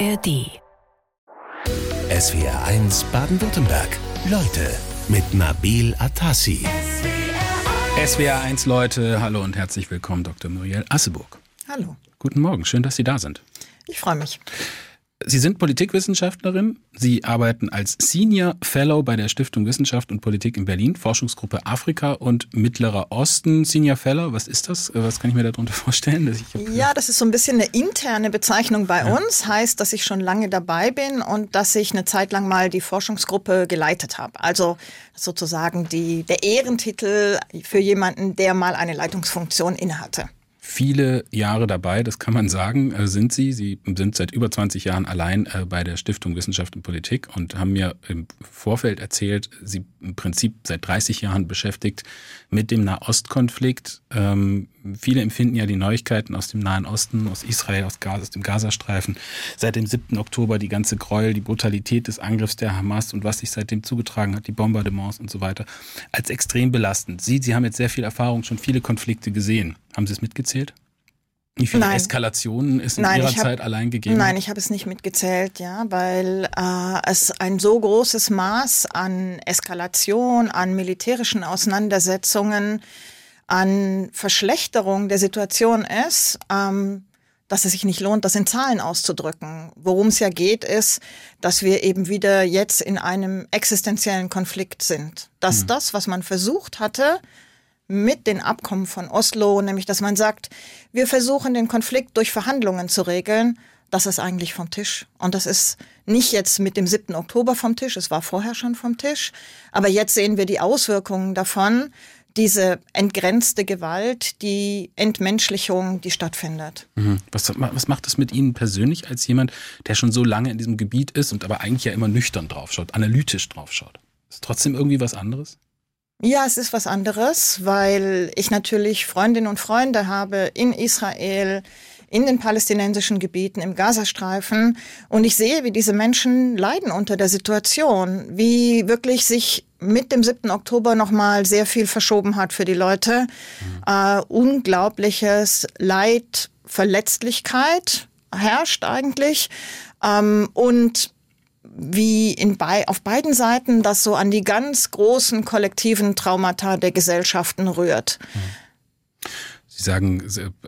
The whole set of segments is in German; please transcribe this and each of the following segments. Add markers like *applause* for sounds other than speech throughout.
ARD. SWR 1 Baden-Württemberg. Leute mit Nabil Atassi. SWR 1 Leute, hallo und herzlich willkommen, Dr. Muriel Asseburg. Hallo. Guten Morgen, schön, dass Sie da sind. Ich freue mich. Sie sind Politikwissenschaftlerin. Sie arbeiten als Senior Fellow bei der Stiftung Wissenschaft und Politik in Berlin, Forschungsgruppe Afrika und Mittlerer Osten. Senior Fellow, was ist das? Was kann ich mir darunter *laughs* vorstellen? ja, das ist so ein bisschen eine interne Bezeichnung bei ja. uns. Heißt, dass ich schon lange dabei bin und dass ich eine Zeit lang mal die Forschungsgruppe geleitet habe. Also sozusagen die, der Ehrentitel für jemanden, der mal eine Leitungsfunktion innehatte viele Jahre dabei, das kann man sagen, äh, sind Sie. Sie sind seit über 20 Jahren allein äh, bei der Stiftung Wissenschaft und Politik und haben mir im Vorfeld erzählt, Sie im Prinzip seit 30 Jahren beschäftigt mit dem Nahostkonflikt. Viele empfinden ja die Neuigkeiten aus dem Nahen Osten, aus Israel, aus, Gaza, aus dem Gazastreifen, seit dem 7. Oktober die ganze Gräuel, die Brutalität des Angriffs der Hamas und was sich seitdem zugetragen hat, die Bombardements und so weiter, als extrem belastend. Sie, Sie haben jetzt sehr viel Erfahrung, schon viele Konflikte gesehen. Haben Sie es mitgezählt? Wie viele nein. Eskalationen es in nein, Ihrer hab, Zeit allein gegeben Nein, ich habe es nicht mitgezählt, ja, weil äh, es ein so großes Maß an Eskalation, an militärischen Auseinandersetzungen, an Verschlechterung der Situation ist, ähm, dass es sich nicht lohnt, das in Zahlen auszudrücken. Worum es ja geht, ist, dass wir eben wieder jetzt in einem existenziellen Konflikt sind. Dass mhm. das, was man versucht hatte, mit den Abkommen von Oslo, nämlich dass man sagt, wir versuchen den Konflikt durch Verhandlungen zu regeln, das ist eigentlich vom Tisch. Und das ist nicht jetzt mit dem 7. Oktober vom Tisch, es war vorher schon vom Tisch, aber jetzt sehen wir die Auswirkungen davon, diese entgrenzte Gewalt, die Entmenschlichung, die stattfindet. Mhm. Was, was macht das mit Ihnen persönlich als jemand, der schon so lange in diesem Gebiet ist und aber eigentlich ja immer nüchtern draufschaut, analytisch draufschaut? Ist trotzdem irgendwie was anderes? Ja, es ist was anderes, weil ich natürlich Freundinnen und Freunde habe in Israel, in den palästinensischen Gebieten, im Gazastreifen. Und ich sehe, wie diese Menschen leiden unter der Situation, wie wirklich sich mit dem 7. Oktober nochmal sehr viel verschoben hat für die Leute. Mhm. Äh, unglaubliches Leid, Verletzlichkeit herrscht eigentlich. Ähm, und wie in bei, auf beiden Seiten das so an die ganz großen kollektiven Traumata der Gesellschaften rührt. Sie sagen,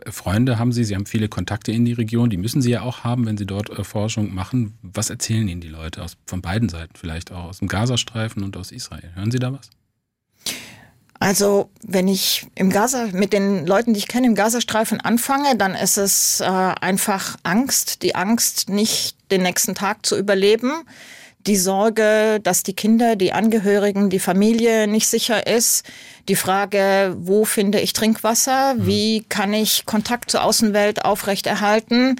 Freunde haben Sie, Sie haben viele Kontakte in die Region, die müssen Sie ja auch haben, wenn Sie dort äh, Forschung machen. Was erzählen Ihnen die Leute aus, von beiden Seiten, vielleicht auch aus dem Gazastreifen und aus Israel? Hören Sie da was? Also wenn ich im Gaza mit den Leuten, die ich kenne, im Gazastreifen anfange, dann ist es äh, einfach Angst, die Angst, nicht den nächsten Tag zu überleben, die Sorge, dass die Kinder, die Angehörigen, die Familie nicht sicher ist, die Frage, wo finde ich Trinkwasser, mhm. wie kann ich Kontakt zur Außenwelt aufrechterhalten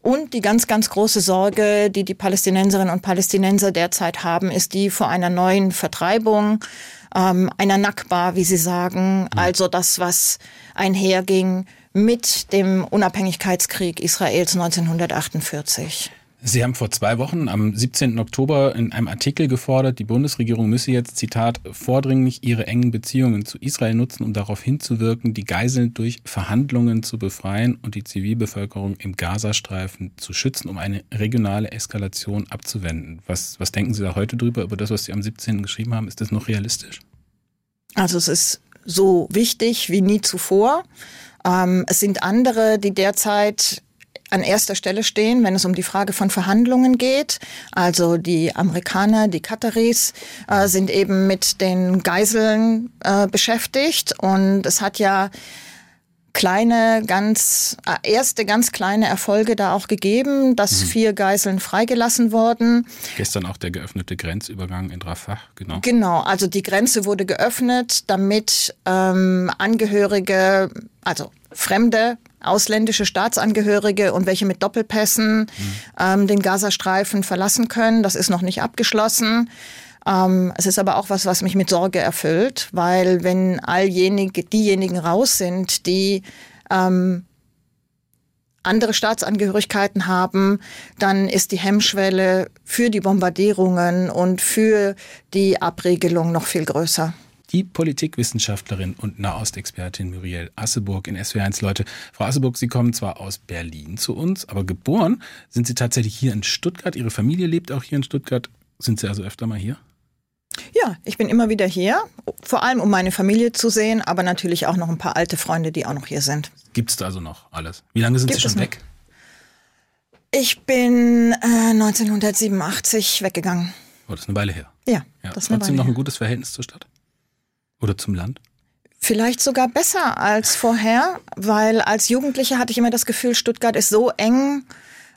und die ganz, ganz große Sorge, die die Palästinenserinnen und Palästinenser derzeit haben, ist die vor einer neuen Vertreibung ähm, einer Nakba, wie sie sagen, mhm. also das, was einherging mit dem Unabhängigkeitskrieg Israels 1948. Sie haben vor zwei Wochen am 17. Oktober in einem Artikel gefordert, die Bundesregierung müsse jetzt, Zitat, vordringlich ihre engen Beziehungen zu Israel nutzen, um darauf hinzuwirken, die Geiseln durch Verhandlungen zu befreien und die Zivilbevölkerung im Gazastreifen zu schützen, um eine regionale Eskalation abzuwenden. Was, was denken Sie da heute drüber, über das, was Sie am 17. geschrieben haben? Ist das noch realistisch? Also es ist so wichtig wie nie zuvor. Ähm, es sind andere, die derzeit an erster Stelle stehen, wenn es um die Frage von Verhandlungen geht. Also die Amerikaner, die Kataris äh, sind eben mit den Geiseln äh, beschäftigt und es hat ja kleine, ganz äh, erste ganz kleine Erfolge da auch gegeben, dass mhm. vier Geiseln freigelassen wurden. Gestern auch der geöffnete Grenzübergang in Rafah, genau. Genau, also die Grenze wurde geöffnet, damit ähm, Angehörige, also Fremde ausländische Staatsangehörige und welche mit Doppelpässen mhm. ähm, den Gazastreifen verlassen können. Das ist noch nicht abgeschlossen. Ähm, es ist aber auch was, was mich mit Sorge erfüllt, weil wenn all jenige, diejenigen raus sind, die ähm, andere Staatsangehörigkeiten haben, dann ist die Hemmschwelle für die Bombardierungen und für die Abregelung noch viel größer. Die Politikwissenschaftlerin und Nahostexpertin Muriel Asseburg in SW1. Leute, Frau Asseburg, Sie kommen zwar aus Berlin zu uns, aber geboren sind Sie tatsächlich hier in Stuttgart. Ihre Familie lebt auch hier in Stuttgart. Sind Sie also öfter mal hier? Ja, ich bin immer wieder hier, vor allem um meine Familie zu sehen, aber natürlich auch noch ein paar alte Freunde, die auch noch hier sind. Gibt es da also noch alles? Wie lange sind Gibt Sie schon weg? Ich bin äh, 1987 weggegangen. Oh, das ist eine Weile her. Ja, Ja. das ist eine Trotzdem Weile noch ein gutes Verhältnis zur Stadt? Oder zum Land? Vielleicht sogar besser als vorher, weil als Jugendliche hatte ich immer das Gefühl, Stuttgart ist so eng,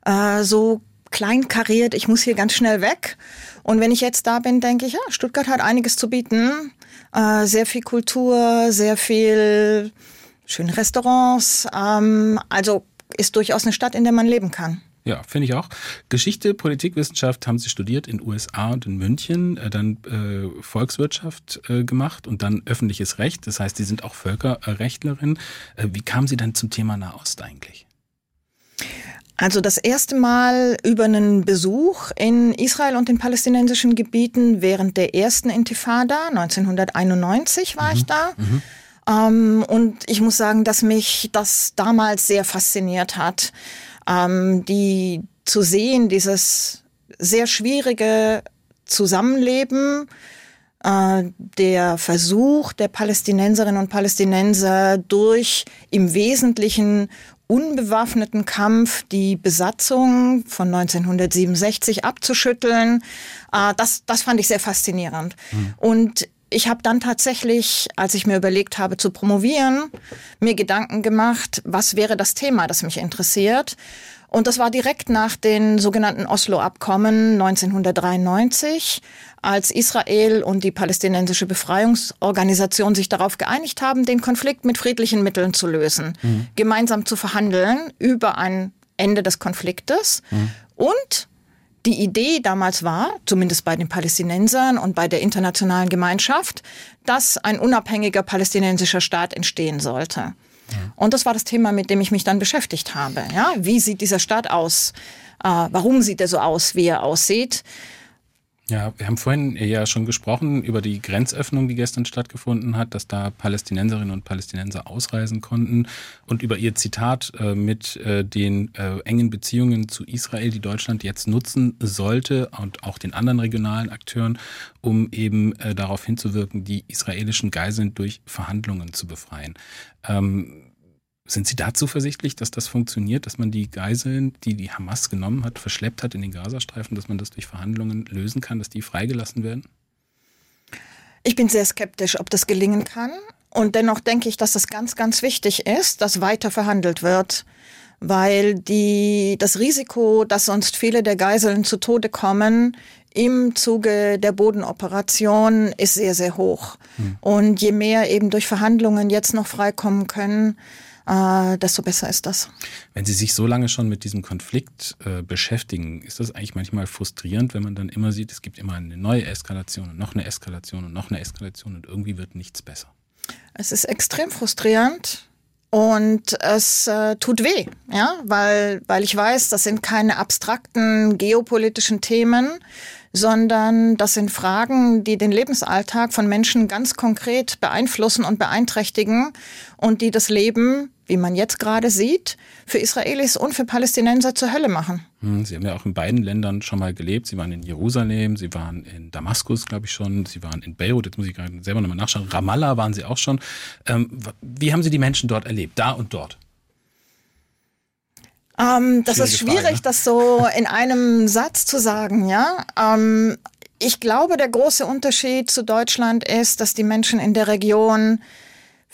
äh, so kleinkariert, ich muss hier ganz schnell weg. Und wenn ich jetzt da bin, denke ich, ja, Stuttgart hat einiges zu bieten. Äh, sehr viel Kultur, sehr viel schöne Restaurants. Ähm, also ist durchaus eine Stadt, in der man leben kann. Ja, finde ich auch. Geschichte, Politikwissenschaft haben Sie studiert in USA und in München, äh, dann äh, Volkswirtschaft äh, gemacht und dann öffentliches Recht. Das heißt, Sie sind auch Völkerrechtlerin. Äh, wie kamen Sie dann zum Thema Nahost eigentlich? Also das erste Mal über einen Besuch in Israel und den palästinensischen Gebieten während der ersten Intifada, 1991 war ich da. Ähm, und ich muss sagen, dass mich das damals sehr fasziniert hat, ähm, die zu sehen, dieses sehr schwierige Zusammenleben, äh, der Versuch der Palästinenserinnen und Palästinenser durch im Wesentlichen unbewaffneten Kampf die Besatzung von 1967 abzuschütteln, äh, das, das fand ich sehr faszinierend. Und ich habe dann tatsächlich, als ich mir überlegt habe zu promovieren, mir Gedanken gemacht, was wäre das Thema, das mich interessiert. Und das war direkt nach den sogenannten Oslo-Abkommen 1993, als Israel und die palästinensische Befreiungsorganisation sich darauf geeinigt haben, den Konflikt mit friedlichen Mitteln zu lösen, gemeinsam zu verhandeln über ein Ende des Konfliktes. Und die Idee damals war, zumindest bei den Palästinensern und bei der internationalen Gemeinschaft, dass ein unabhängiger palästinensischer Staat entstehen sollte. Und das war das Thema, mit dem ich mich dann beschäftigt habe. Ja, wie sieht dieser Staat aus? Äh, warum sieht er so aus, wie er aussieht? Ja, wir haben vorhin ja schon gesprochen über die Grenzöffnung, die gestern stattgefunden hat, dass da Palästinenserinnen und Palästinenser ausreisen konnten und über ihr Zitat äh, mit äh, den äh, engen Beziehungen zu Israel, die Deutschland jetzt nutzen sollte und auch den anderen regionalen Akteuren, um eben äh, darauf hinzuwirken, die israelischen Geiseln durch Verhandlungen zu befreien. Ähm, sind Sie da zuversichtlich, dass das funktioniert, dass man die Geiseln, die die Hamas genommen hat, verschleppt hat in den Gazastreifen, dass man das durch Verhandlungen lösen kann, dass die freigelassen werden? Ich bin sehr skeptisch, ob das gelingen kann. Und dennoch denke ich, dass es ganz, ganz wichtig ist, dass weiter verhandelt wird, weil die, das Risiko, dass sonst viele der Geiseln zu Tode kommen, im Zuge der Bodenoperation ist sehr, sehr hoch. Und je mehr eben durch Verhandlungen jetzt noch freikommen können, äh, desto besser ist das. Wenn Sie sich so lange schon mit diesem Konflikt äh, beschäftigen, ist das eigentlich manchmal frustrierend, wenn man dann immer sieht, es gibt immer eine neue Eskalation und noch eine Eskalation und noch eine Eskalation und irgendwie wird nichts besser. Es ist extrem frustrierend und es äh, tut weh, ja, weil, weil ich weiß, das sind keine abstrakten geopolitischen Themen, sondern das sind Fragen, die den Lebensalltag von Menschen ganz konkret beeinflussen und beeinträchtigen und die das Leben, wie man jetzt gerade sieht, für Israelis und für Palästinenser zur Hölle machen. Hm, Sie haben ja auch in beiden Ländern schon mal gelebt. Sie waren in Jerusalem, Sie waren in Damaskus, glaube ich schon, Sie waren in Beirut, jetzt muss ich gerade selber nochmal nachschauen. Ramallah waren Sie auch schon. Ähm, wie haben Sie die Menschen dort erlebt, da und dort? Ähm, das ist schwierig, Frage, ne? das so in einem Satz zu sagen, ja. Ähm, ich glaube, der große Unterschied zu Deutschland ist, dass die Menschen in der Region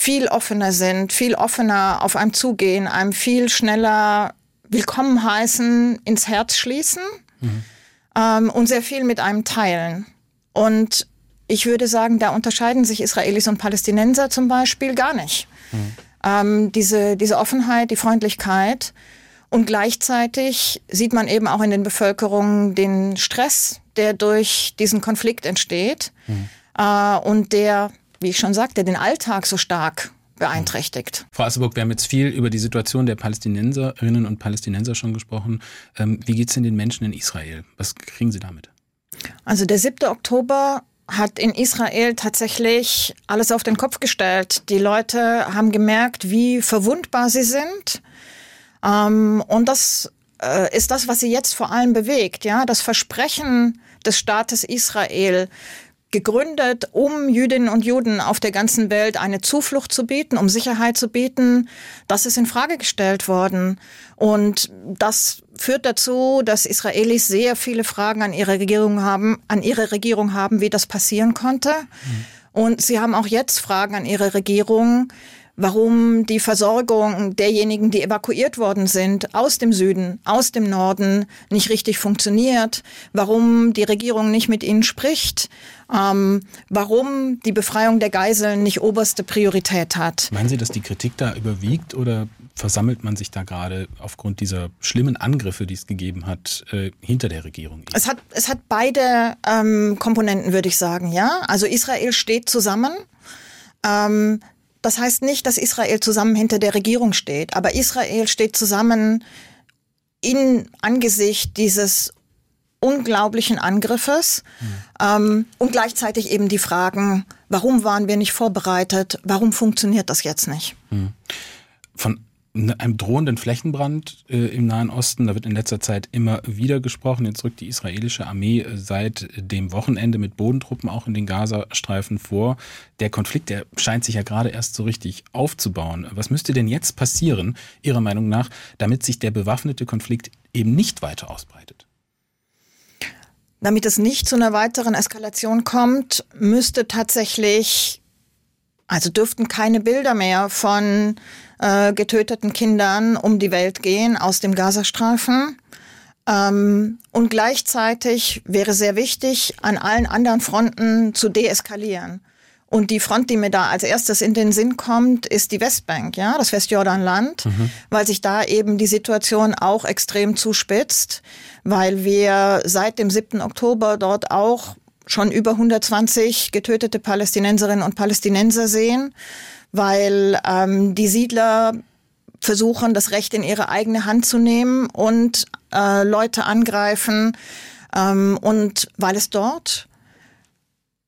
viel offener sind, viel offener auf einem zugehen, einem viel schneller willkommen heißen, ins Herz schließen ähm, und sehr viel mit einem teilen. Und ich würde sagen, da unterscheiden sich Israelis und Palästinenser zum Beispiel gar nicht. Ähm, diese, diese Offenheit, die Freundlichkeit. Und gleichzeitig sieht man eben auch in den Bevölkerungen den Stress, der durch diesen Konflikt entsteht äh, und der, wie ich schon sagte, den Alltag so stark beeinträchtigt. Frau Asseburg, wir haben jetzt viel über die Situation der Palästinenserinnen und Palästinenser schon gesprochen. Ähm, wie geht es denn den Menschen in Israel? Was kriegen Sie damit? Also der 7. Oktober hat in Israel tatsächlich alles auf den Kopf gestellt. Die Leute haben gemerkt, wie verwundbar sie sind. Ähm, und das äh, ist das, was sie jetzt vor allem bewegt. Ja, das Versprechen des Staates Israel, gegründet, um Jüdinnen und Juden auf der ganzen Welt eine Zuflucht zu bieten, um Sicherheit zu bieten. Das ist in Frage gestellt worden. Und das führt dazu, dass Israelis sehr viele Fragen an ihre Regierung haben, an ihre Regierung haben, wie das passieren konnte. Mhm. Und sie haben auch jetzt Fragen an ihre Regierung, warum die Versorgung derjenigen, die evakuiert worden sind, aus dem Süden, aus dem Norden, nicht richtig funktioniert, warum die Regierung nicht mit ihnen spricht, ähm, warum die Befreiung der Geiseln nicht oberste Priorität hat. Meinen Sie, dass die Kritik da überwiegt oder versammelt man sich da gerade aufgrund dieser schlimmen Angriffe, die es gegeben hat, äh, hinter der Regierung? Es hat, es hat beide ähm, Komponenten, würde ich sagen, ja. Also Israel steht zusammen. Ähm, das heißt nicht, dass Israel zusammen hinter der Regierung steht, aber Israel steht zusammen in Angesicht dieses unglaublichen Angriffes mhm. ähm, und gleichzeitig eben die Fragen, warum waren wir nicht vorbereitet, warum funktioniert das jetzt nicht? Mhm. Von einem drohenden Flächenbrand äh, im Nahen Osten. Da wird in letzter Zeit immer wieder gesprochen. Jetzt rückt die israelische Armee äh, seit dem Wochenende mit Bodentruppen auch in den Gazastreifen vor. Der Konflikt, der scheint sich ja gerade erst so richtig aufzubauen. Was müsste denn jetzt passieren, Ihrer Meinung nach, damit sich der bewaffnete Konflikt eben nicht weiter ausbreitet? Damit es nicht zu einer weiteren Eskalation kommt, müsste tatsächlich, also dürften keine Bilder mehr von äh, getöteten Kindern um die Welt gehen aus dem Gazastreifen. Ähm, und gleichzeitig wäre sehr wichtig, an allen anderen Fronten zu deeskalieren. Und die Front, die mir da als erstes in den Sinn kommt, ist die Westbank, ja, das Westjordanland, mhm. weil sich da eben die Situation auch extrem zuspitzt, weil wir seit dem 7. Oktober dort auch schon über 120 getötete Palästinenserinnen und Palästinenser sehen weil ähm, die Siedler versuchen, das Recht in ihre eigene Hand zu nehmen und äh, Leute angreifen. Ähm, und weil es dort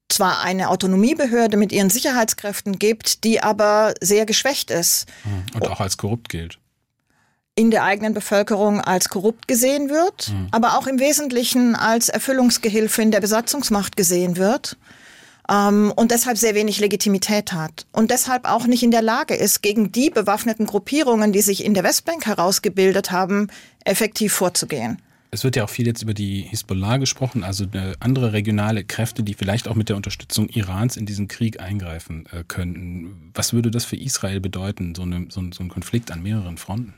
zwar eine Autonomiebehörde mit ihren Sicherheitskräften gibt, die aber sehr geschwächt ist. Hm. Und auch als korrupt gilt. In der eigenen Bevölkerung als korrupt gesehen wird, mhm. aber auch im Wesentlichen als Erfüllungsgehilfe in der Besatzungsmacht gesehen wird und deshalb sehr wenig Legitimität hat und deshalb auch nicht in der Lage ist, gegen die bewaffneten Gruppierungen, die sich in der Westbank herausgebildet haben, effektiv vorzugehen. Es wird ja auch viel jetzt über die Hisbollah gesprochen, also andere regionale Kräfte, die vielleicht auch mit der Unterstützung Irans in diesen Krieg eingreifen äh, könnten. Was würde das für Israel bedeuten, so, eine, so, so ein Konflikt an mehreren Fronten?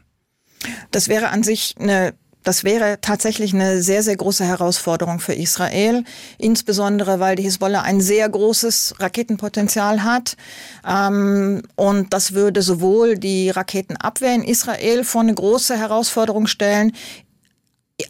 Das wäre an sich eine das wäre tatsächlich eine sehr, sehr große Herausforderung für Israel, insbesondere weil die Hisbollah ein sehr großes Raketenpotenzial hat. Ähm, und das würde sowohl die Raketenabwehr in Israel vor eine große Herausforderung stellen,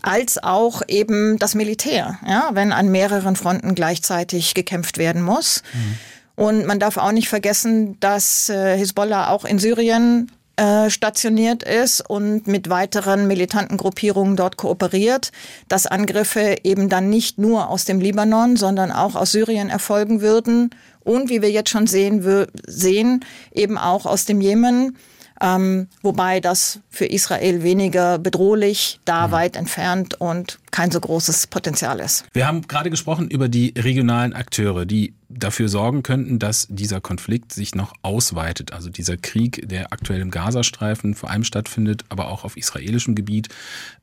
als auch eben das Militär, ja, wenn an mehreren Fronten gleichzeitig gekämpft werden muss. Mhm. Und man darf auch nicht vergessen, dass äh, Hisbollah auch in Syrien äh, stationiert ist und mit weiteren militanten Gruppierungen dort kooperiert, dass Angriffe eben dann nicht nur aus dem Libanon, sondern auch aus Syrien erfolgen würden und wie wir jetzt schon sehen, sehen eben auch aus dem Jemen. Ähm, wobei das für Israel weniger bedrohlich, da mhm. weit entfernt und kein so großes Potenzial ist. Wir haben gerade gesprochen über die regionalen Akteure, die dafür sorgen könnten, dass dieser Konflikt sich noch ausweitet. Also dieser Krieg, der aktuell im Gazastreifen vor allem stattfindet, aber auch auf israelischem Gebiet,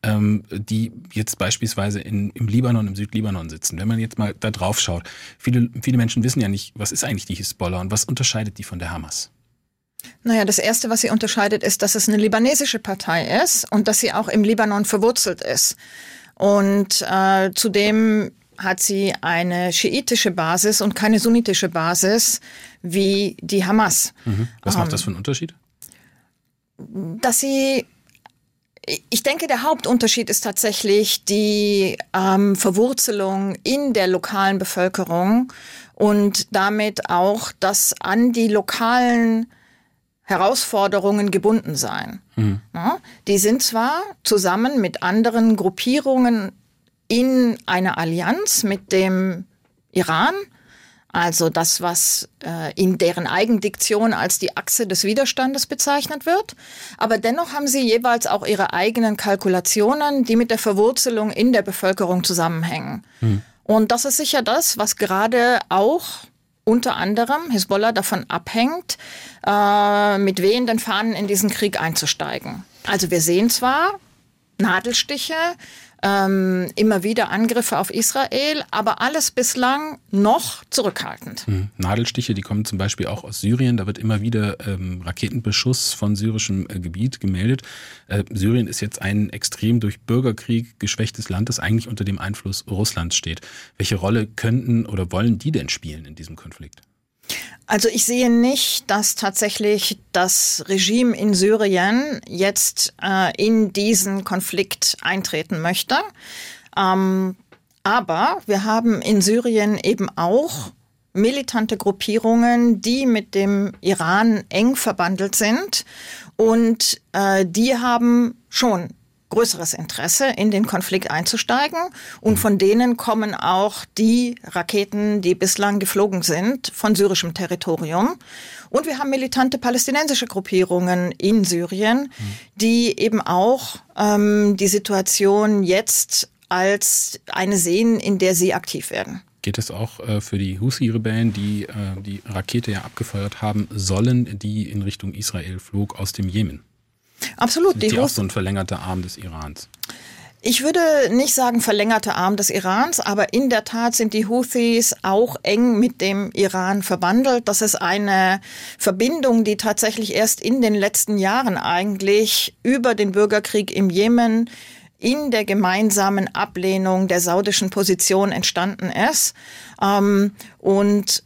ähm, die jetzt beispielsweise in, im Libanon, im Südlibanon sitzen. Wenn man jetzt mal da drauf schaut, viele, viele Menschen wissen ja nicht, was ist eigentlich die Hisbollah und was unterscheidet die von der Hamas? Naja, das Erste, was sie unterscheidet, ist, dass es eine libanesische Partei ist und dass sie auch im Libanon verwurzelt ist. Und äh, zudem hat sie eine schiitische Basis und keine sunnitische Basis wie die Hamas. Mhm. Was macht ähm, das für einen Unterschied? Dass sie ich denke, der Hauptunterschied ist tatsächlich die ähm, Verwurzelung in der lokalen Bevölkerung und damit auch das an die lokalen Herausforderungen gebunden sein. Mhm. Ja, die sind zwar zusammen mit anderen Gruppierungen in einer Allianz mit dem Iran, also das, was äh, in deren Eigendiktion als die Achse des Widerstandes bezeichnet wird. Aber dennoch haben sie jeweils auch ihre eigenen Kalkulationen, die mit der Verwurzelung in der Bevölkerung zusammenhängen. Hm. Und das ist sicher das, was gerade auch unter anderem Hisbollah davon abhängt, äh, mit wehenden Fahnen in diesen Krieg einzusteigen. Also wir sehen zwar Nadelstiche, ähm, immer wieder Angriffe auf Israel, aber alles bislang noch zurückhaltend. Mhm. Nadelstiche, die kommen zum Beispiel auch aus Syrien. Da wird immer wieder ähm, Raketenbeschuss von syrischem äh, Gebiet gemeldet. Äh, Syrien ist jetzt ein extrem durch Bürgerkrieg geschwächtes Land, das eigentlich unter dem Einfluss Russlands steht. Welche Rolle könnten oder wollen die denn spielen in diesem Konflikt? Also ich sehe nicht, dass tatsächlich das Regime in Syrien jetzt äh, in diesen Konflikt eintreten möchte. Ähm, aber wir haben in Syrien eben auch militante Gruppierungen, die mit dem Iran eng verbandelt sind. Und äh, die haben schon größeres Interesse, in den Konflikt einzusteigen. Und von denen kommen auch die Raketen, die bislang geflogen sind, von syrischem Territorium. Und wir haben militante palästinensische Gruppierungen in Syrien, die eben auch ähm, die Situation jetzt als eine sehen, in der sie aktiv werden. Geht es auch äh, für die Houthi-Rebellen, die äh, die Rakete ja abgefeuert haben sollen, die in Richtung Israel flog aus dem Jemen? Absolut. Sind die, die auch so ein verlängerter Arm des Irans? Ich würde nicht sagen verlängerter Arm des Irans, aber in der Tat sind die Houthis auch eng mit dem Iran verbandelt. Das ist eine Verbindung, die tatsächlich erst in den letzten Jahren eigentlich über den Bürgerkrieg im Jemen in der gemeinsamen Ablehnung der saudischen Position entstanden ist. Ähm, und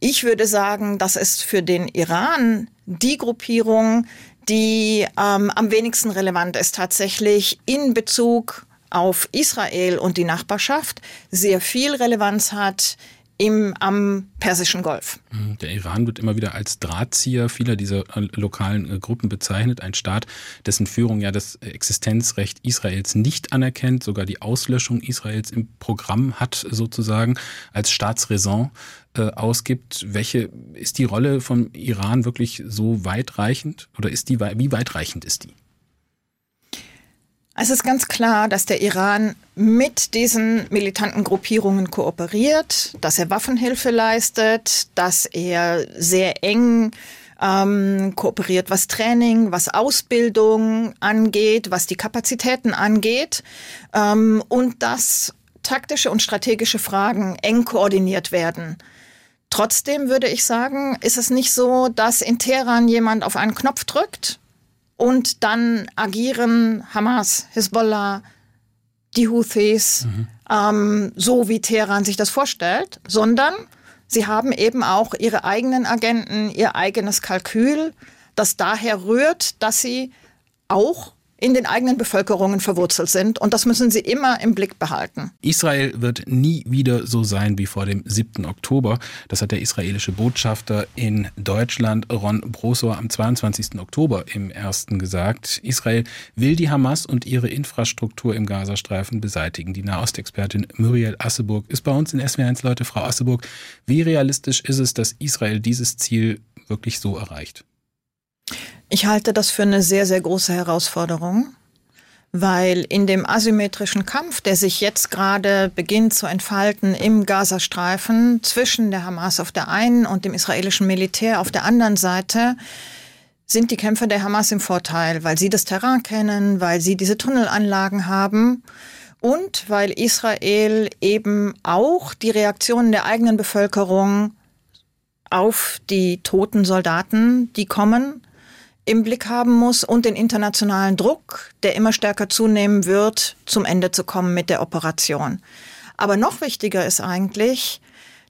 ich würde sagen, das ist für den Iran die Gruppierung, die ähm, am wenigsten relevant ist tatsächlich in Bezug auf Israel und die Nachbarschaft, sehr viel Relevanz hat im, am Persischen Golf. Mhm. Der Iran wird immer wieder als Drahtzieher vieler dieser äh, lokalen äh, Gruppen bezeichnet. Ein Staat, dessen Führung ja das Existenzrecht Israels nicht anerkennt, sogar die Auslöschung Israels im Programm hat, sozusagen, als Staatsräson äh, ausgibt. Welche ist die Rolle vom Iran wirklich so weitreichend oder ist die, wie weitreichend ist die? Es ist ganz klar, dass der Iran mit diesen militanten Gruppierungen kooperiert, dass er Waffenhilfe leistet, dass er sehr eng ähm, kooperiert, was Training, was Ausbildung angeht, was die Kapazitäten angeht ähm, und dass taktische und strategische Fragen eng koordiniert werden. Trotzdem würde ich sagen, ist es nicht so, dass in Teheran jemand auf einen Knopf drückt und dann agieren Hamas, Hisbollah, die Houthis, mhm. ähm, so wie Teheran sich das vorstellt, sondern sie haben eben auch ihre eigenen Agenten, ihr eigenes Kalkül, das daher rührt, dass sie auch in den eigenen Bevölkerungen verwurzelt sind. Und das müssen sie immer im Blick behalten. Israel wird nie wieder so sein wie vor dem 7. Oktober. Das hat der israelische Botschafter in Deutschland, Ron Brosor, am 22. Oktober im ersten gesagt. Israel will die Hamas und ihre Infrastruktur im Gazastreifen beseitigen. Die Nahostexpertin Muriel Asseburg ist bei uns in SW1 Leute. Frau Asseburg, wie realistisch ist es, dass Israel dieses Ziel wirklich so erreicht? Ich halte das für eine sehr, sehr große Herausforderung, weil in dem asymmetrischen Kampf, der sich jetzt gerade beginnt zu entfalten im Gazastreifen zwischen der Hamas auf der einen und dem israelischen Militär auf der anderen Seite, sind die Kämpfer der Hamas im Vorteil, weil sie das Terrain kennen, weil sie diese Tunnelanlagen haben und weil Israel eben auch die Reaktionen der eigenen Bevölkerung auf die toten Soldaten, die kommen, im Blick haben muss und den internationalen Druck, der immer stärker zunehmen wird, zum Ende zu kommen mit der Operation. Aber noch wichtiger ist eigentlich,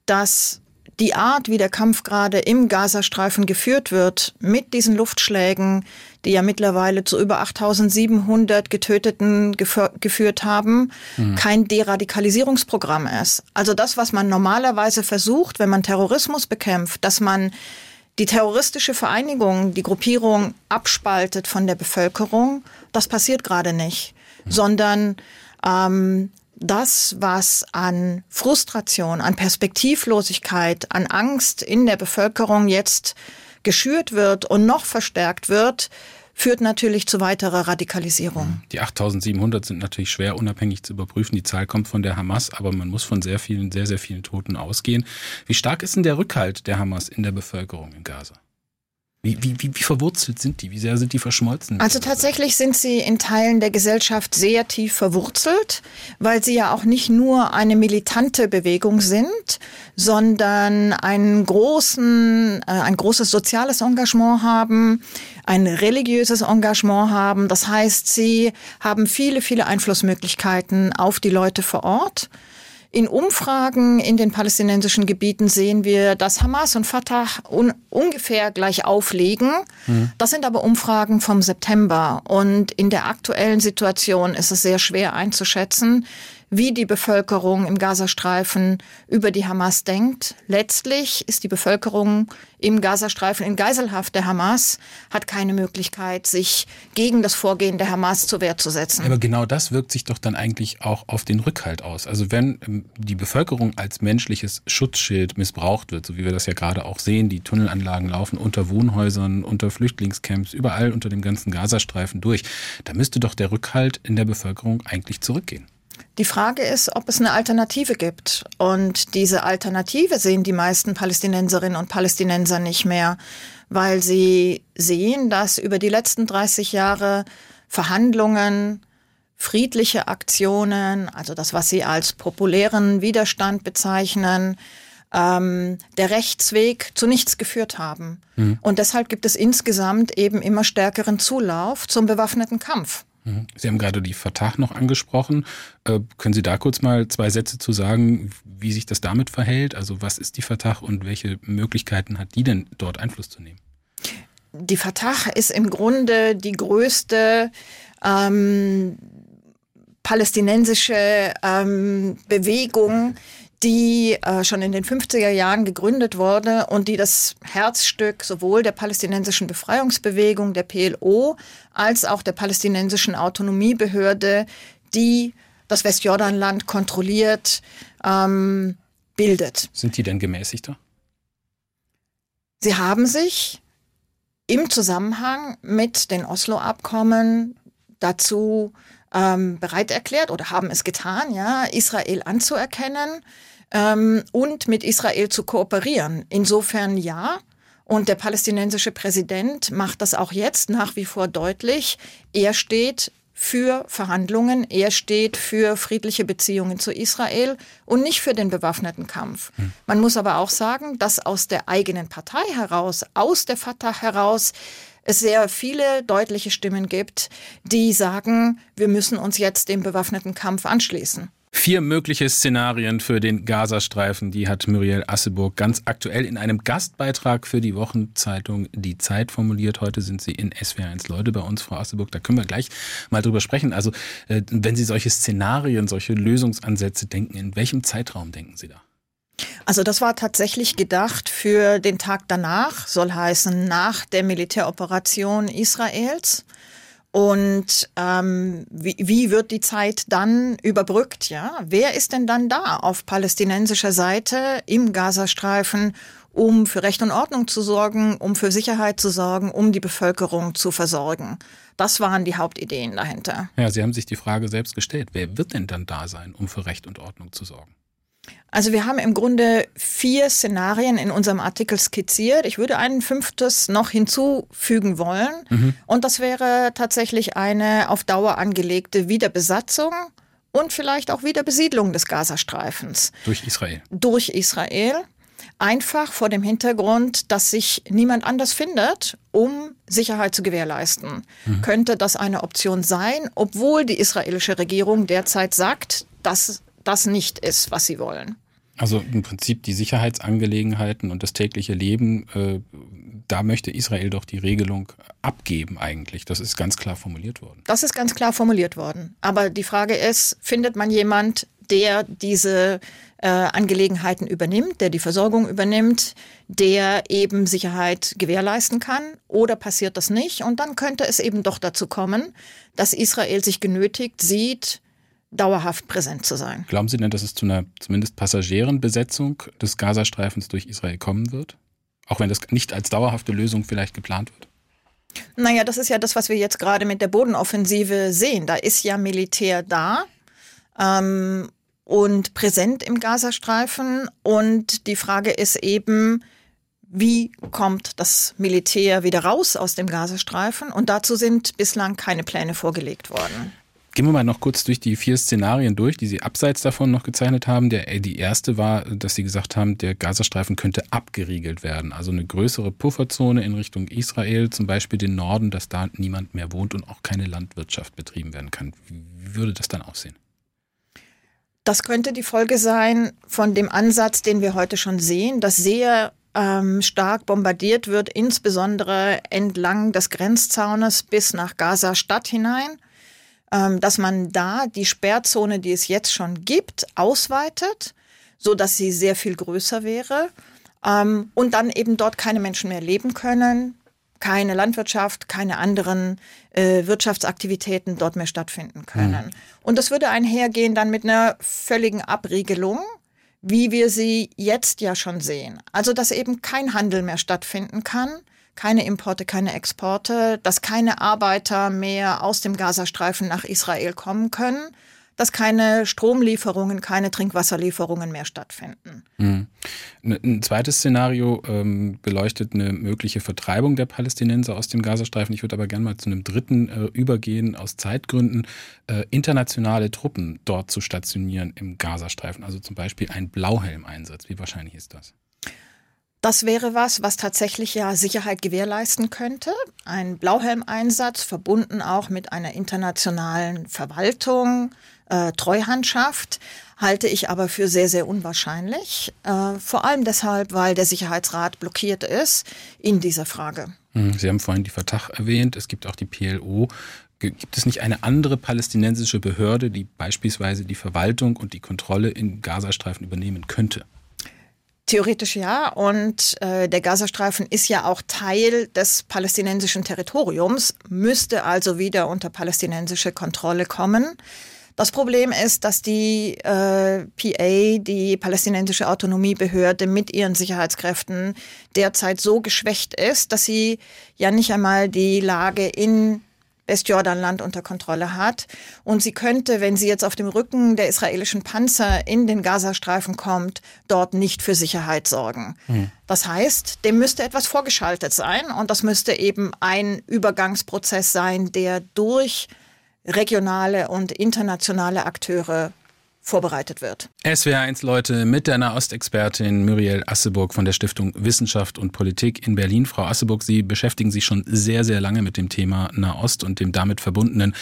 dass die Art, wie der Kampf gerade im Gazastreifen geführt wird, mit diesen Luftschlägen, die ja mittlerweile zu über 8700 Getöteten geführt haben, mhm. kein Deradikalisierungsprogramm ist. Also das, was man normalerweise versucht, wenn man Terrorismus bekämpft, dass man die terroristische Vereinigung, die Gruppierung abspaltet von der Bevölkerung, das passiert gerade nicht, sondern ähm, das, was an Frustration, an Perspektivlosigkeit, an Angst in der Bevölkerung jetzt geschürt wird und noch verstärkt wird, führt natürlich zu weiterer Radikalisierung. Die 8700 sind natürlich schwer unabhängig zu überprüfen. Die Zahl kommt von der Hamas, aber man muss von sehr vielen, sehr, sehr vielen Toten ausgehen. Wie stark ist denn der Rückhalt der Hamas in der Bevölkerung in Gaza? Wie, wie, wie, verwurzelt sind die? Wie sehr sind die verschmolzen? Also tatsächlich sind sie in Teilen der Gesellschaft sehr tief verwurzelt, weil sie ja auch nicht nur eine militante Bewegung sind, sondern einen großen, äh, ein großes soziales Engagement haben, ein religiöses Engagement haben. Das heißt, sie haben viele, viele Einflussmöglichkeiten auf die Leute vor Ort. In Umfragen in den palästinensischen Gebieten sehen wir, dass Hamas und Fatah un ungefähr gleich auflegen. Mhm. Das sind aber Umfragen vom September. Und in der aktuellen Situation ist es sehr schwer einzuschätzen, wie die Bevölkerung im Gazastreifen über die Hamas denkt. Letztlich ist die Bevölkerung im Gazastreifen in Geiselhaft der Hamas, hat keine Möglichkeit, sich gegen das Vorgehen der Hamas zur Wehr zu setzen. Aber genau das wirkt sich doch dann eigentlich auch auf den Rückhalt aus. Also wenn ähm, die Bevölkerung als menschliches Schutzschild missbraucht wird, so wie wir das ja gerade auch sehen, die Tunnelanlagen laufen unter Wohnhäusern, unter Flüchtlingscamps, überall unter dem ganzen Gazastreifen durch, da müsste doch der Rückhalt in der Bevölkerung eigentlich zurückgehen. Die Frage ist, ob es eine Alternative gibt. Und diese Alternative sehen die meisten Palästinenserinnen und Palästinenser nicht mehr, weil sie sehen, dass über die letzten 30 Jahre Verhandlungen, friedliche Aktionen, also das, was sie als populären Widerstand bezeichnen, ähm, der Rechtsweg zu nichts geführt haben. Mhm. Und deshalb gibt es insgesamt eben immer stärkeren Zulauf zum bewaffneten Kampf. Mhm. Sie haben gerade die Fatah noch angesprochen. Äh, können Sie da kurz mal zwei Sätze zu sagen, wie sich das damit verhält? Also was ist die Fatah und welche Möglichkeiten hat die denn dort Einfluss zu nehmen? Die Fatah ist im Grunde die größte ähm, palästinensische ähm, Bewegung, die äh, schon in den 50er Jahren gegründet wurde und die das Herzstück sowohl der palästinensischen Befreiungsbewegung, der PLO, als auch der palästinensischen Autonomiebehörde, die das Westjordanland kontrolliert, ähm, bildet. Sind die denn gemäßigter? Sie haben sich im Zusammenhang mit den Oslo-Abkommen dazu ähm, bereit erklärt oder haben es getan, ja, Israel anzuerkennen ähm, und mit Israel zu kooperieren. Insofern ja. Und der palästinensische Präsident macht das auch jetzt nach wie vor deutlich. Er steht für Verhandlungen, er steht für friedliche Beziehungen zu Israel und nicht für den bewaffneten Kampf. Hm. Man muss aber auch sagen, dass aus der eigenen Partei heraus, aus der Fatah heraus, es sehr viele deutliche Stimmen gibt, die sagen, wir müssen uns jetzt dem bewaffneten Kampf anschließen. Vier mögliche Szenarien für den Gazastreifen, die hat Muriel Asseburg ganz aktuell in einem Gastbeitrag für die Wochenzeitung Die Zeit formuliert. Heute sind Sie in SWR1 Leute bei uns, Frau Asseburg. Da können wir gleich mal drüber sprechen. Also, äh, wenn Sie solche Szenarien, solche Lösungsansätze denken, in welchem Zeitraum denken Sie da? Also das war tatsächlich gedacht für den Tag danach, soll heißen nach der Militäroperation Israels. Und ähm, wie, wie wird die Zeit dann überbrückt? Ja, wer ist denn dann da auf palästinensischer Seite im Gazastreifen, um für Recht und Ordnung zu sorgen, um für Sicherheit zu sorgen, um die Bevölkerung zu versorgen? Das waren die Hauptideen dahinter. Ja, Sie haben sich die Frage selbst gestellt: Wer wird denn dann da sein, um für Recht und Ordnung zu sorgen? Also wir haben im Grunde vier Szenarien in unserem Artikel skizziert. Ich würde ein fünftes noch hinzufügen wollen. Mhm. Und das wäre tatsächlich eine auf Dauer angelegte Wiederbesatzung und vielleicht auch Wiederbesiedlung des Gazastreifens. Durch Israel. Durch Israel. Einfach vor dem Hintergrund, dass sich niemand anders findet, um Sicherheit zu gewährleisten. Mhm. Könnte das eine Option sein, obwohl die israelische Regierung derzeit sagt, dass das nicht ist, was sie wollen. Also im Prinzip die Sicherheitsangelegenheiten und das tägliche Leben, äh, da möchte Israel doch die Regelung abgeben eigentlich. Das ist ganz klar formuliert worden. Das ist ganz klar formuliert worden. Aber die Frage ist, findet man jemand, der diese äh, Angelegenheiten übernimmt, der die Versorgung übernimmt, der eben Sicherheit gewährleisten kann? Oder passiert das nicht? Und dann könnte es eben doch dazu kommen, dass Israel sich genötigt sieht, dauerhaft präsent zu sein. Glauben Sie denn, dass es zu einer zumindest Passagierenbesetzung des Gazastreifens durch Israel kommen wird? Auch wenn das nicht als dauerhafte Lösung vielleicht geplant wird? Naja, das ist ja das, was wir jetzt gerade mit der Bodenoffensive sehen. Da ist ja Militär da ähm, und präsent im Gazastreifen. Und die Frage ist eben, wie kommt das Militär wieder raus aus dem Gazastreifen? Und dazu sind bislang keine Pläne vorgelegt worden. Gehen wir mal noch kurz durch die vier Szenarien durch, die Sie abseits davon noch gezeichnet haben. Der, äh, die erste war, dass Sie gesagt haben, der Gazastreifen könnte abgeriegelt werden. Also eine größere Pufferzone in Richtung Israel, zum Beispiel den Norden, dass da niemand mehr wohnt und auch keine Landwirtschaft betrieben werden kann. Wie würde das dann aussehen? Das könnte die Folge sein von dem Ansatz, den wir heute schon sehen, dass sehr ähm, stark bombardiert wird, insbesondere entlang des Grenzzaunes bis nach Gaza-Stadt hinein ähm, dass man da die Sperrzone, die es jetzt schon gibt, ausweitet, so dass sie sehr viel größer wäre ähm, und dann eben dort keine Menschen mehr leben können, keine Landwirtschaft, keine anderen äh, Wirtschaftsaktivitäten dort mehr stattfinden können. Mhm. Und das würde einhergehen dann mit einer völligen Abriegelung, wie wir sie jetzt ja schon sehen. Also dass eben kein Handel mehr stattfinden kann, keine Importe, keine Exporte, dass keine Arbeiter mehr aus dem Gazastreifen nach Israel kommen können, dass keine Stromlieferungen, keine Trinkwasserlieferungen mehr stattfinden. Mhm. Ein zweites Szenario ähm, beleuchtet eine mögliche Vertreibung der Palästinenser aus dem Gazastreifen. Ich würde aber gerne mal zu einem dritten äh, übergehen, aus Zeitgründen, äh, internationale Truppen dort zu stationieren im Gazastreifen. Also zum Beispiel ein Blauhelm-Einsatz. Wie wahrscheinlich ist das? Das wäre was, was tatsächlich ja Sicherheit gewährleisten könnte. Ein Blauhelmeinsatz verbunden auch mit einer internationalen Verwaltung, äh, Treuhandschaft, halte ich aber für sehr, sehr unwahrscheinlich. Äh, vor allem deshalb, weil der Sicherheitsrat blockiert ist in dieser Frage. Hm, Sie haben vorhin die Fatah erwähnt, es gibt auch die PLO. Gibt es nicht eine andere palästinensische Behörde, die beispielsweise die Verwaltung und die Kontrolle im Gazastreifen übernehmen könnte? Theoretisch ja. Und äh, der Gazastreifen ist ja auch Teil des palästinensischen Territoriums, müsste also wieder unter palästinensische Kontrolle kommen. Das Problem ist, dass die äh, PA, die palästinensische Autonomiebehörde mit ihren Sicherheitskräften derzeit so geschwächt ist, dass sie ja nicht einmal die Lage in Westjordanland unter Kontrolle hat. Und sie könnte, wenn sie jetzt auf dem Rücken der israelischen Panzer in den Gazastreifen kommt, dort nicht für Sicherheit sorgen. Mhm. Das heißt, dem müsste etwas vorgeschaltet sein und das müsste eben ein Übergangsprozess sein, der durch regionale und internationale Akteure vorbereitet wird. SWR1 Leute mit der Nahostexpertin Muriel Asseburg von der Stiftung Wissenschaft und Politik in Berlin. Frau Asseburg, Sie beschäftigen sich schon sehr, sehr lange mit dem Thema Nahost und dem damit verbundenen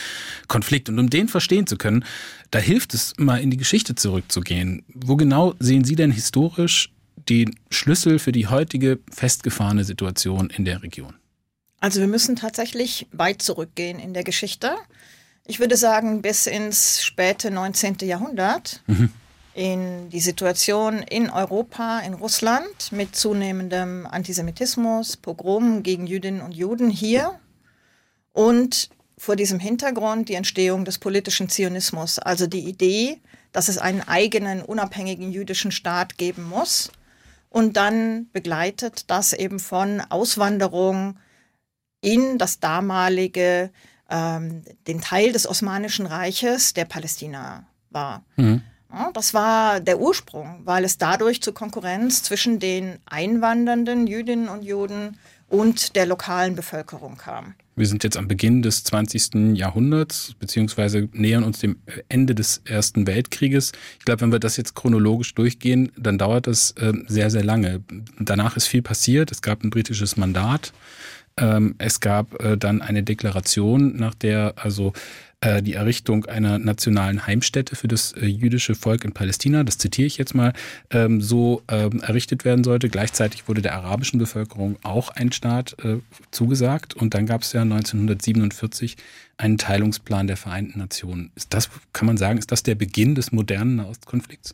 Konflikt. Und um den verstehen zu können, da hilft es mal in die Geschichte zurückzugehen. Wo genau sehen Sie denn historisch den Schlüssel für die heutige festgefahrene Situation in der Region? Also wir müssen tatsächlich weit zurückgehen in der Geschichte ich würde sagen, bis ins späte 19. Jahrhundert. Mhm. In die Situation in Europa, in Russland mit zunehmendem Antisemitismus, Pogromen gegen Jüdinnen und Juden hier und vor diesem Hintergrund die Entstehung des politischen Zionismus, also die Idee, dass es einen eigenen unabhängigen jüdischen Staat geben muss und dann begleitet das eben von Auswanderung in das damalige ähm, den Teil des Osmanischen Reiches, der Palästina war. Mhm. Ja, das war der Ursprung, weil es dadurch zur Konkurrenz zwischen den einwandernden Jüdinnen und Juden und der lokalen Bevölkerung kam. Wir sind jetzt am Beginn des 20. Jahrhunderts, beziehungsweise nähern uns dem Ende des Ersten Weltkrieges. Ich glaube, wenn wir das jetzt chronologisch durchgehen, dann dauert das äh, sehr, sehr lange. Danach ist viel passiert. Es gab ein britisches Mandat. Ähm, es gab äh, dann eine Deklaration, nach der also äh, die Errichtung einer nationalen Heimstätte für das äh, jüdische Volk in Palästina, das zitiere ich jetzt mal, ähm, so ähm, errichtet werden sollte. Gleichzeitig wurde der arabischen Bevölkerung auch ein Staat äh, zugesagt und dann gab es ja 1947 einen Teilungsplan der Vereinten Nationen. Ist das, kann man sagen, ist das der Beginn des modernen Nahostkonflikts?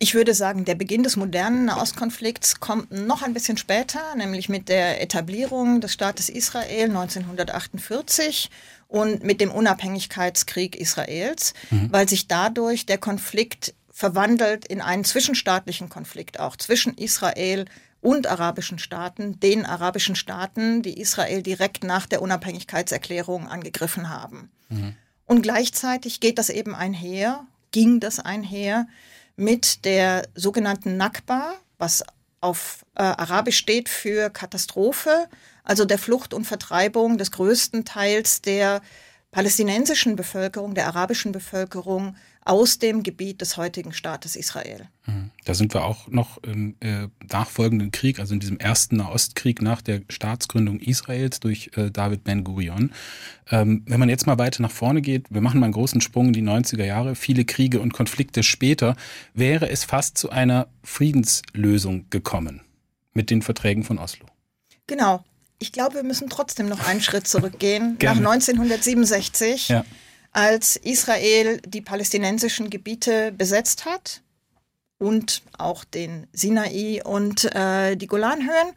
Ich würde sagen, der Beginn des modernen Nahostkonflikts kommt noch ein bisschen später, nämlich mit der Etablierung des Staates Israel 1948 und mit dem Unabhängigkeitskrieg Israels, mhm. weil sich dadurch der Konflikt verwandelt in einen zwischenstaatlichen Konflikt auch zwischen Israel und arabischen Staaten, den arabischen Staaten, die Israel direkt nach der Unabhängigkeitserklärung angegriffen haben. Mhm. Und gleichzeitig geht das eben einher, ging das einher mit der sogenannten Nakba, was auf äh, Arabisch steht für Katastrophe, also der Flucht und Vertreibung des größten Teils der palästinensischen Bevölkerung, der arabischen Bevölkerung aus dem Gebiet des heutigen Staates Israel. Mhm. Da sind wir auch noch im äh, nachfolgenden Krieg, also in diesem ersten Nahostkrieg nach der Staatsgründung Israels durch äh, David Ben-Gurion. Ähm, wenn man jetzt mal weiter nach vorne geht, wir machen mal einen großen Sprung in die 90er Jahre, viele Kriege und Konflikte später, wäre es fast zu einer Friedenslösung gekommen mit den Verträgen von Oslo. Genau. Ich glaube, wir müssen trotzdem noch einen Schritt zurückgehen *laughs* nach 1967. Ja als Israel die palästinensischen Gebiete besetzt hat und auch den Sinai und äh, die Golanhöhen.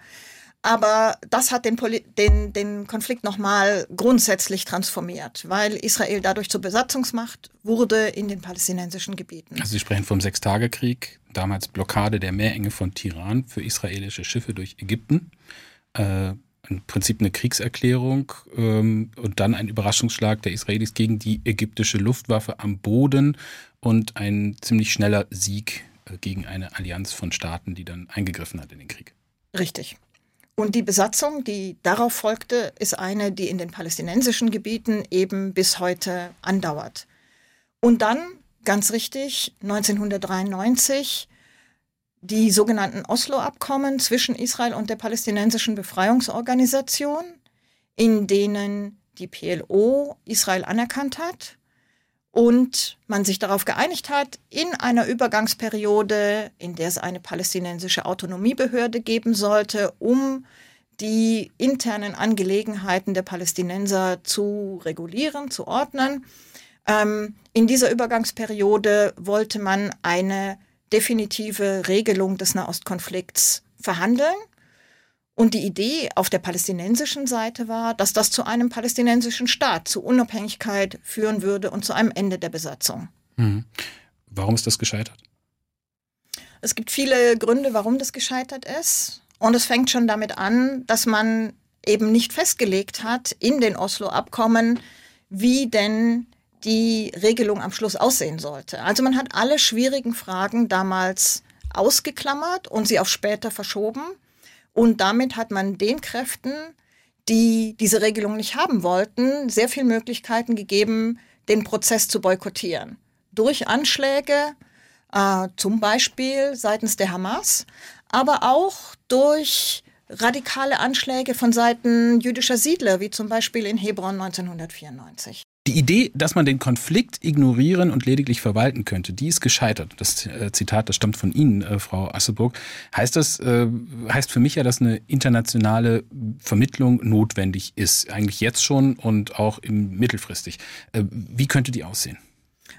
Aber das hat den, den, den Konflikt nochmal grundsätzlich transformiert, weil Israel dadurch zur Besatzungsmacht wurde in den palästinensischen Gebieten. Also Sie sprechen vom Sechstagekrieg, damals Blockade der Meerenge von Tiran für israelische Schiffe durch Ägypten. Äh, im Prinzip eine Kriegserklärung ähm, und dann ein Überraschungsschlag der Israelis gegen die ägyptische Luftwaffe am Boden und ein ziemlich schneller Sieg äh, gegen eine Allianz von Staaten, die dann eingegriffen hat in den Krieg. Richtig. Und die Besatzung, die darauf folgte, ist eine, die in den palästinensischen Gebieten eben bis heute andauert. Und dann, ganz richtig, 1993 die sogenannten Oslo-Abkommen zwischen Israel und der palästinensischen Befreiungsorganisation, in denen die PLO Israel anerkannt hat und man sich darauf geeinigt hat, in einer Übergangsperiode, in der es eine palästinensische Autonomiebehörde geben sollte, um die internen Angelegenheiten der Palästinenser zu regulieren, zu ordnen. Ähm, in dieser Übergangsperiode wollte man eine definitive Regelung des Nahostkonflikts verhandeln. Und die Idee auf der palästinensischen Seite war, dass das zu einem palästinensischen Staat, zu Unabhängigkeit führen würde und zu einem Ende der Besatzung. Mhm. Warum ist das gescheitert? Es gibt viele Gründe, warum das gescheitert ist. Und es fängt schon damit an, dass man eben nicht festgelegt hat in den Oslo-Abkommen, wie denn die Regelung am Schluss aussehen sollte. Also man hat alle schwierigen Fragen damals ausgeklammert und sie auf später verschoben. Und damit hat man den Kräften, die diese Regelung nicht haben wollten, sehr viele Möglichkeiten gegeben, den Prozess zu boykottieren. Durch Anschläge, äh, zum Beispiel seitens der Hamas, aber auch durch radikale Anschläge von Seiten jüdischer Siedler, wie zum Beispiel in Hebron 1994. Die Idee, dass man den Konflikt ignorieren und lediglich verwalten könnte, die ist gescheitert. Das äh, Zitat, das stammt von Ihnen, äh, Frau Asseburg. Heißt das, äh, heißt für mich ja, dass eine internationale Vermittlung notwendig ist. Eigentlich jetzt schon und auch im mittelfristig. Wie könnte die aussehen?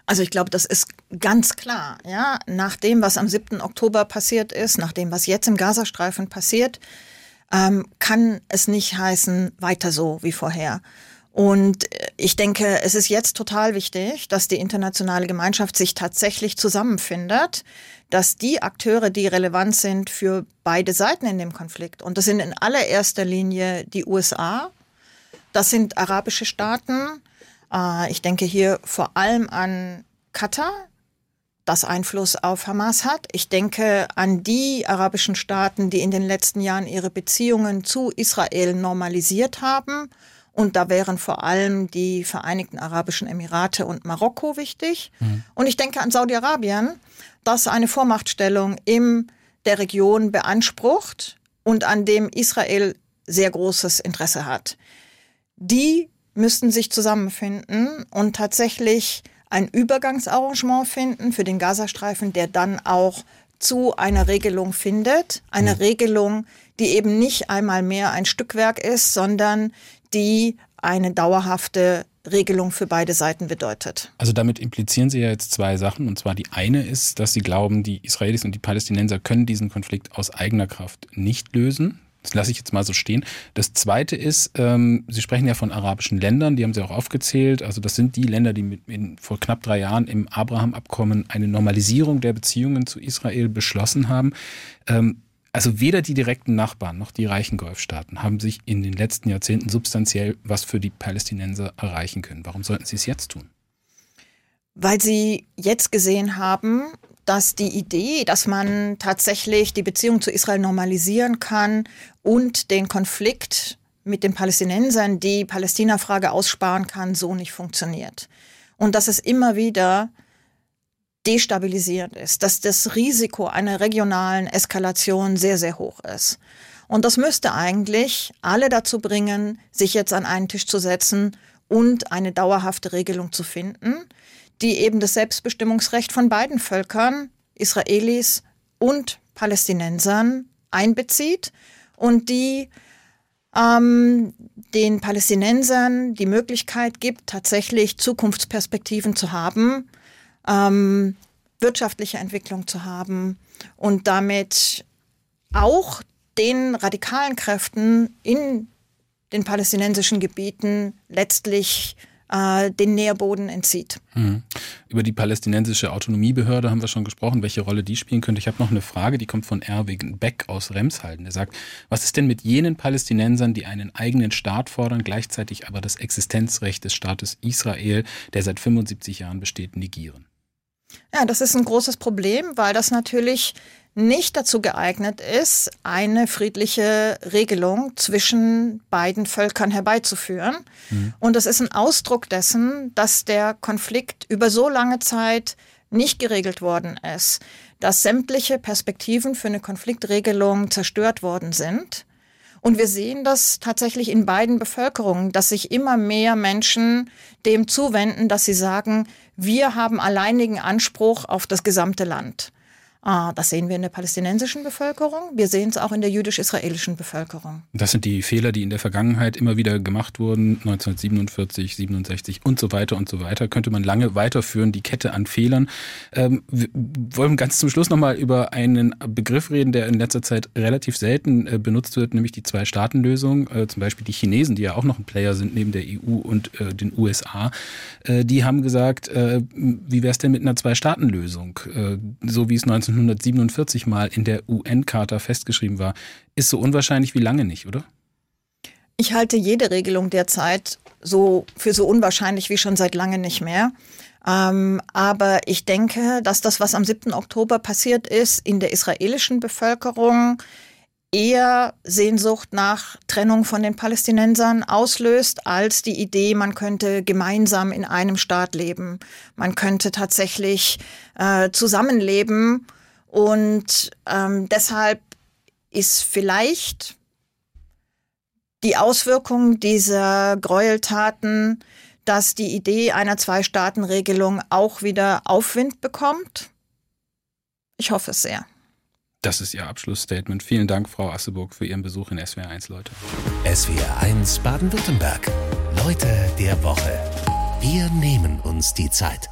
Also ich glaube, das ist ganz klar, ja, nach dem, was am 7. Oktober passiert ist, nach dem, was jetzt im Gazastreifen passiert, ähm, kann es nicht heißen, weiter so wie vorher. Und ich denke, es ist jetzt total wichtig, dass die internationale Gemeinschaft sich tatsächlich zusammenfindet, dass die Akteure, die relevant sind für beide Seiten in dem Konflikt, und das sind in allererster Linie die USA, das sind arabische Staaten, äh, ich denke hier vor allem an Katar, das Einfluss auf Hamas hat. Ich denke an die arabischen Staaten, die in den letzten Jahren ihre Beziehungen zu Israel normalisiert haben und da wären vor allem die Vereinigten Arabischen Emirate und Marokko wichtig. Mhm. Und ich denke an Saudi-Arabien, das eine Vormachtstellung in der Region beansprucht und an dem Israel sehr großes Interesse hat. Die müssten sich zusammenfinden und tatsächlich ein Übergangsarrangement finden für den Gazastreifen, der dann auch zu einer Regelung findet. Eine mhm. Regelung, die eben nicht einmal mehr ein Stückwerk ist, sondern die eine dauerhafte Regelung für beide Seiten bedeutet. Also damit implizieren Sie ja jetzt zwei Sachen. Und zwar die eine ist, dass Sie glauben, die Israelis und die Palästinenser können diesen Konflikt aus eigener Kraft nicht lösen. Das lasse ich jetzt mal so stehen. Das Zweite ist, ähm, Sie sprechen ja von arabischen Ländern, die haben Sie auch aufgezählt. Also das sind die Länder, die mit, in, vor knapp drei Jahren im Abraham-Abkommen eine Normalisierung der Beziehungen zu Israel beschlossen haben. Ähm, also weder die direkten Nachbarn noch die reichen Golfstaaten haben sich in den letzten Jahrzehnten substanziell was für die Palästinenser erreichen können. Warum sollten sie es jetzt tun? Weil sie jetzt gesehen haben, dass die Idee, dass man tatsächlich die Beziehung zu Israel normalisieren kann und den Konflikt mit den Palästinensern, die Palästina-Frage aussparen kann, so nicht funktioniert. Und dass es immer wieder destabilisierend ist, dass das Risiko einer regionalen Eskalation sehr, sehr hoch ist. Und das müsste eigentlich alle dazu bringen, sich jetzt an einen Tisch zu setzen und eine dauerhafte Regelung zu finden, die eben das Selbstbestimmungsrecht von beiden Völkern, Israelis und Palästinensern, einbezieht und die ähm, den Palästinensern die Möglichkeit gibt, tatsächlich Zukunftsperspektiven zu haben, ähm, wirtschaftliche Entwicklung zu haben und damit auch den radikalen Kräften in den palästinensischen Gebieten letztlich äh, den Nährboden entzieht. Mhm. Über die palästinensische Autonomiebehörde haben wir schon gesprochen, welche Rolle die spielen könnte. Ich habe noch eine Frage, die kommt von Erwin Beck aus Remshalden. Der sagt, was ist denn mit jenen Palästinensern, die einen eigenen Staat fordern, gleichzeitig aber das Existenzrecht des Staates Israel, der seit 75 Jahren besteht, negieren? Ja, das ist ein großes Problem, weil das natürlich nicht dazu geeignet ist, eine friedliche Regelung zwischen beiden Völkern herbeizuführen. Mhm. Und das ist ein Ausdruck dessen, dass der Konflikt über so lange Zeit nicht geregelt worden ist, dass sämtliche Perspektiven für eine Konfliktregelung zerstört worden sind. Und wir sehen das tatsächlich in beiden Bevölkerungen, dass sich immer mehr Menschen dem zuwenden, dass sie sagen, wir haben alleinigen Anspruch auf das gesamte Land. Ah, das sehen wir in der palästinensischen Bevölkerung. Wir sehen es auch in der jüdisch-israelischen Bevölkerung. Das sind die Fehler, die in der Vergangenheit immer wieder gemacht wurden, 1947, 67 und so weiter und so weiter. Könnte man lange weiterführen, die Kette an Fehlern. Ähm, wir wollen ganz zum Schluss nochmal über einen Begriff reden, der in letzter Zeit relativ selten äh, benutzt wird, nämlich die Zwei-Staaten-Lösung. Äh, zum Beispiel die Chinesen, die ja auch noch ein Player sind neben der EU und äh, den USA. Äh, die haben gesagt, äh, wie wäre es denn mit einer Zwei-Staaten-Lösung? Äh, so wie es 19 1947 mal in der UN-Charta festgeschrieben war, ist so unwahrscheinlich wie lange nicht, oder? Ich halte jede Regelung derzeit so für so unwahrscheinlich wie schon seit lange nicht mehr. Ähm, aber ich denke, dass das, was am 7. Oktober passiert ist, in der israelischen Bevölkerung eher Sehnsucht nach Trennung von den Palästinensern auslöst, als die Idee, man könnte gemeinsam in einem Staat leben. Man könnte tatsächlich äh, zusammenleben und ähm, deshalb ist vielleicht die Auswirkung dieser Gräueltaten, dass die Idee einer Zwei-Staaten-Regelung auch wieder Aufwind bekommt. Ich hoffe es sehr. Das ist Ihr Abschlussstatement. Vielen Dank, Frau Asseburg, für Ihren Besuch in SWR1, Leute. SWR1 Baden-Württemberg. Leute der Woche. Wir nehmen uns die Zeit.